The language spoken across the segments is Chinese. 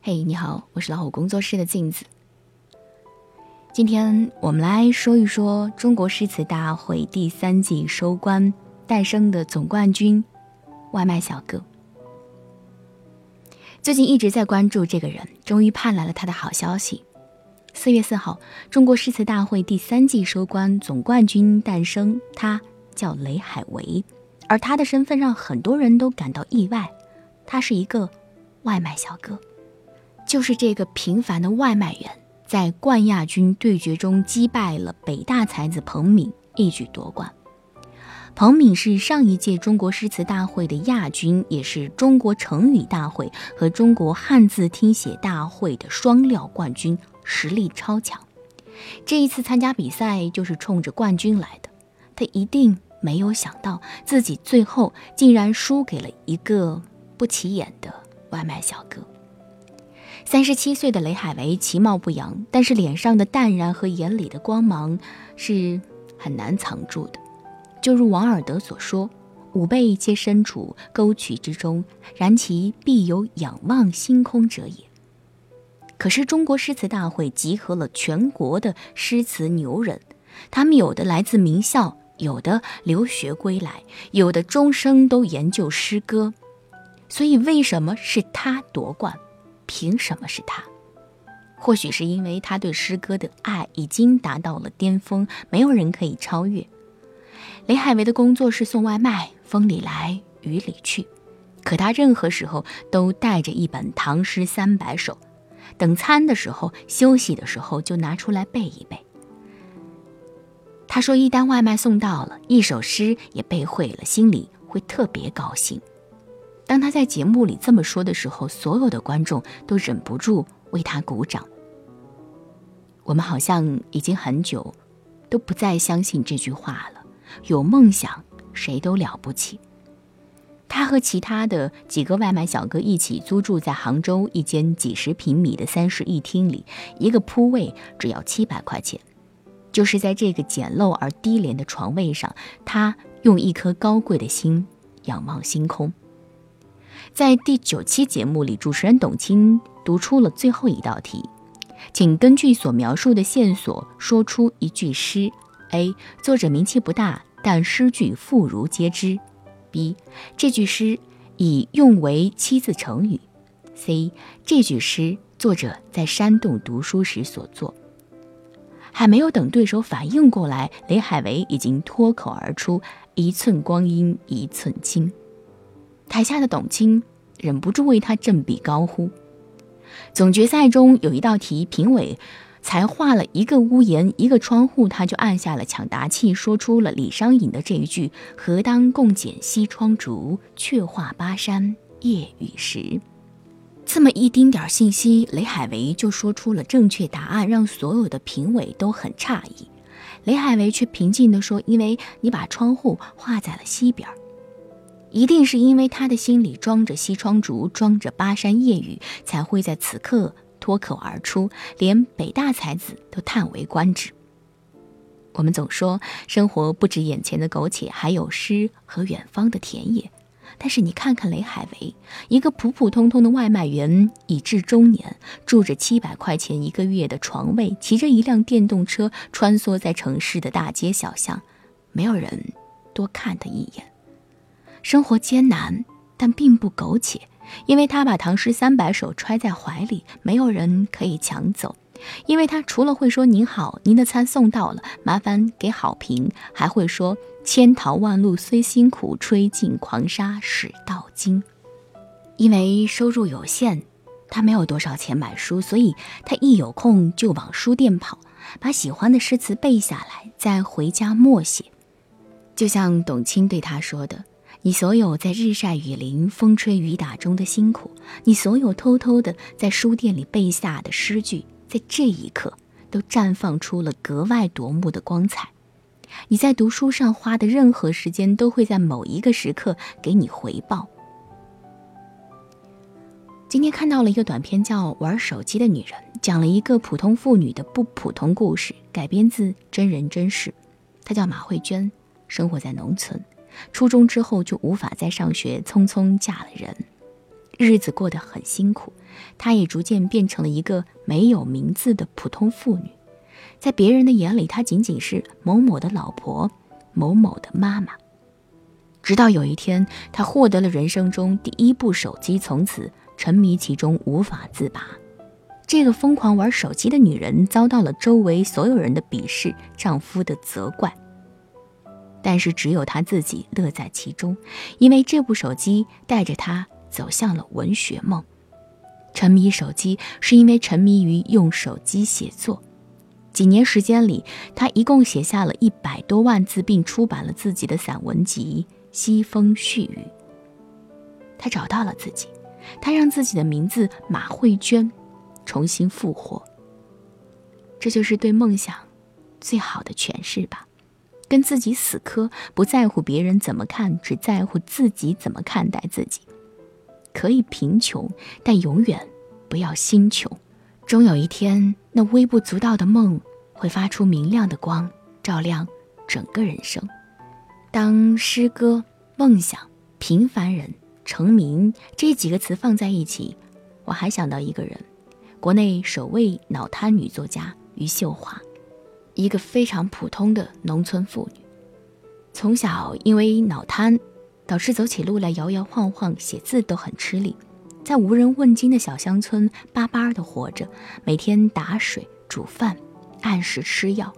嘿，你好，我是老虎工作室的镜子。今天我们来说一说中国诗词大会第三季收官诞生的总冠军——外卖小哥。最近一直在关注这个人，终于盼来了他的好消息。四月四号，中国诗词大会第三季收官，总冠军诞生，他叫雷海为，而他的身份让很多人都感到意外，他是一个外卖小哥，就是这个平凡的外卖员。在冠亚军对决中击败了北大才子彭敏，一举夺冠。彭敏是上一届中国诗词大会的亚军，也是中国成语大会和中国汉字听写大会的双料冠军，实力超强。这一次参加比赛就是冲着冠军来的，他一定没有想到自己最后竟然输给了一个不起眼的外卖小哥。三十七岁的雷海为其貌不扬，但是脸上的淡然和眼里的光芒是很难藏住的。就如王尔德所说：“吾辈皆身处沟渠之中，然其必有仰望星空者也。”可是中国诗词大会集合了全国的诗词牛人，他们有的来自名校，有的留学归来，有的终生都研究诗歌。所以，为什么是他夺冠？凭什么是他？或许是因为他对诗歌的爱已经达到了巅峰，没有人可以超越。雷海为的工作是送外卖，风里来雨里去，可他任何时候都带着一本《唐诗三百首》，等餐的时候、休息的时候就拿出来背一背。他说，一单外卖送到了，一首诗也背会了，心里会特别高兴。当他在节目里这么说的时候，所有的观众都忍不住为他鼓掌。我们好像已经很久都不再相信这句话了。有梦想，谁都了不起。他和其他的几个外卖小哥一起租住在杭州一间几十平米的三室一厅里，一个铺位只要七百块钱。就是在这个简陋而低廉的床位上，他用一颗高贵的心仰望星空。在第九期节目里，主持人董卿读出了最后一道题，请根据所描述的线索说出一句诗。A. 作者名气不大，但诗句妇孺皆知。B. 这句诗已用为七字成语。C. 这句诗作者在山洞读书时所作。还没有等对手反应过来，雷海为已经脱口而出：“一寸光阴一寸金。”台下的董卿忍不住为他振臂高呼。总决赛中有一道题，评委才画了一个屋檐、一个窗户，他就按下了抢答器，说出了李商隐的这一句：“何当共剪西窗烛，却话巴山夜雨时。”这么一丁点儿信息，雷海为就说出了正确答案，让所有的评委都很诧异。雷海为却平静地说：“因为你把窗户画在了西边儿。”一定是因为他的心里装着西窗烛，装着巴山夜雨，才会在此刻脱口而出，连北大才子都叹为观止。我们总说生活不止眼前的苟且，还有诗和远方的田野。但是你看看雷海为，一个普普通通的外卖员，已至中年，住着七百块钱一个月的床位，骑着一辆电动车穿梭在城市的大街小巷，没有人多看他一眼。生活艰难，但并不苟且，因为他把唐诗三百首揣在怀里，没有人可以抢走。因为他除了会说“您好，您的餐送到了，麻烦给好评”，还会说“千淘万漉虽辛苦，吹尽狂沙始到金”。因为收入有限，他没有多少钱买书，所以他一有空就往书店跑，把喜欢的诗词背下来，再回家默写。就像董卿对他说的。你所有在日晒雨淋、风吹雨打中的辛苦，你所有偷偷的在书店里背下的诗句，在这一刻都绽放出了格外夺目的光彩。你在读书上花的任何时间，都会在某一个时刻给你回报。今天看到了一个短片，叫《玩手机的女人》，讲了一个普通妇女的不普通故事，改编自真人真事。她叫马慧娟，生活在农村。初中之后就无法再上学，匆匆嫁了人，日子过得很辛苦。她也逐渐变成了一个没有名字的普通妇女。在别人的眼里，她仅仅是某某的老婆，某某的妈妈。直到有一天，她获得了人生中第一部手机，从此沉迷其中无法自拔。这个疯狂玩手机的女人遭到了周围所有人的鄙视，丈夫的责怪。但是只有他自己乐在其中，因为这部手机带着他走向了文学梦。沉迷手机是因为沉迷于用手机写作。几年时间里，他一共写下了一百多万字，并出版了自己的散文集《西风絮语》。他找到了自己，他让自己的名字马慧娟。重新复活，这就是对梦想最好的诠释吧。跟自己死磕，不在乎别人怎么看，只在乎自己怎么看待自己。可以贫穷，但永远不要心穷。终有一天，那微不足道的梦会发出明亮的光，照亮整个人生。当诗歌、梦想、平凡人、成名这几个词放在一起，我还想到一个人。国内首位脑瘫女作家余秀华，一个非常普通的农村妇女，从小因为脑瘫，导致走起路来摇摇晃晃，写字都很吃力，在无人问津的小乡村巴巴的活着，每天打水煮饭，按时吃药。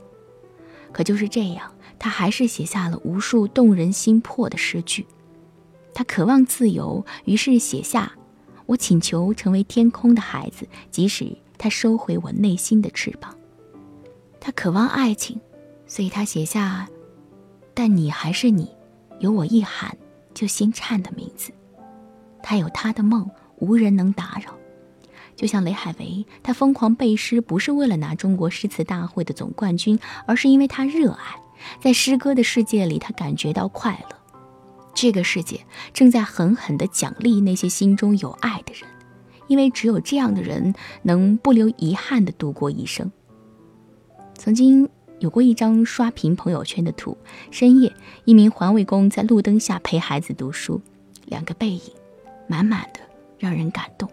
可就是这样，她还是写下了无数动人心魄的诗句。她渴望自由，于是写下。我请求成为天空的孩子，即使他收回我内心的翅膀。他渴望爱情，所以他写下：“但你还是你，有我一喊就心颤的名字。”他有他的梦，无人能打扰。就像雷海为，他疯狂背诗，不是为了拿中国诗词大会的总冠军，而是因为他热爱，在诗歌的世界里，他感觉到快乐。这个世界正在狠狠地奖励那些心中有爱的人，因为只有这样的人能不留遗憾地度过一生。曾经有过一张刷屏朋友圈的图：深夜，一名环卫工在路灯下陪孩子读书，两个背影，满满的让人感动。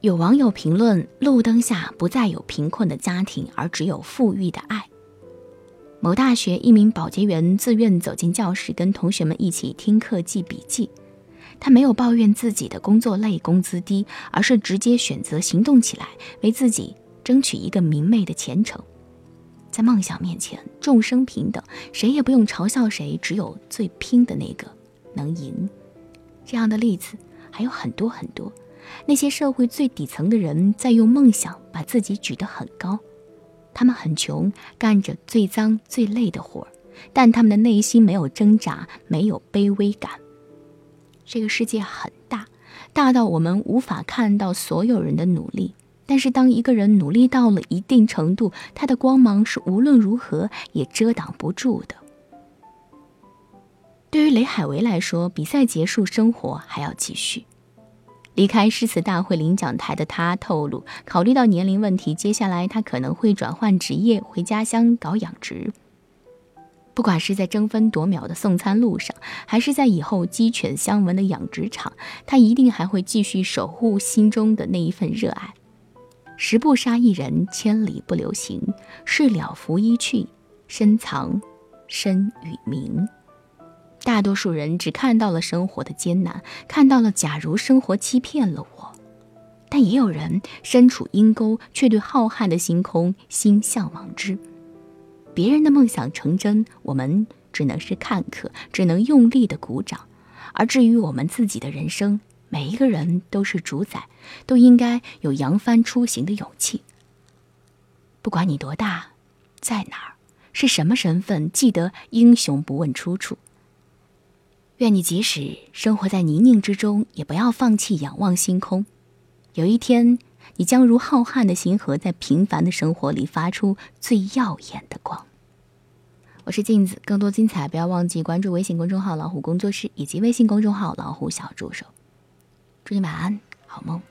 有网友评论：路灯下不再有贫困的家庭，而只有富裕的爱。某大学一名保洁员自愿走进教室，跟同学们一起听课记笔记。他没有抱怨自己的工作累、工资低，而是直接选择行动起来，为自己争取一个明媚的前程。在梦想面前，众生平等，谁也不用嘲笑谁，只有最拼的那个能赢。这样的例子还有很多很多。那些社会最底层的人，在用梦想把自己举得很高。他们很穷，干着最脏最累的活儿，但他们的内心没有挣扎，没有卑微感。这个世界很大，大到我们无法看到所有人的努力。但是，当一个人努力到了一定程度，他的光芒是无论如何也遮挡不住的。对于雷海为来说，比赛结束，生活还要继续。离开诗词大会领奖台的他透露，考虑到年龄问题，接下来他可能会转换职业，回家乡搞养殖。不管是在争分夺秒的送餐路上，还是在以后鸡犬相闻的养殖场，他一定还会继续守护心中的那一份热爱。十步杀一人，千里不留行。事了拂衣去，深藏身与名。大多数人只看到了生活的艰难，看到了假如生活欺骗了我，但也有人身处阴沟，却对浩瀚的星空心向往之。别人的梦想成真，我们只能是看客，只能用力的鼓掌。而至于我们自己的人生，每一个人都是主宰，都应该有扬帆出行的勇气。不管你多大，在哪儿，是什么身份，记得英雄不问出处。愿你即使生活在泥泞之中，也不要放弃仰望星空。有一天，你将如浩瀚的星河，在平凡的生活里发出最耀眼的光。我是镜子，更多精彩不要忘记关注微信公众号“老虎工作室”以及微信公众号“老虎小助手”。祝你晚安，好梦。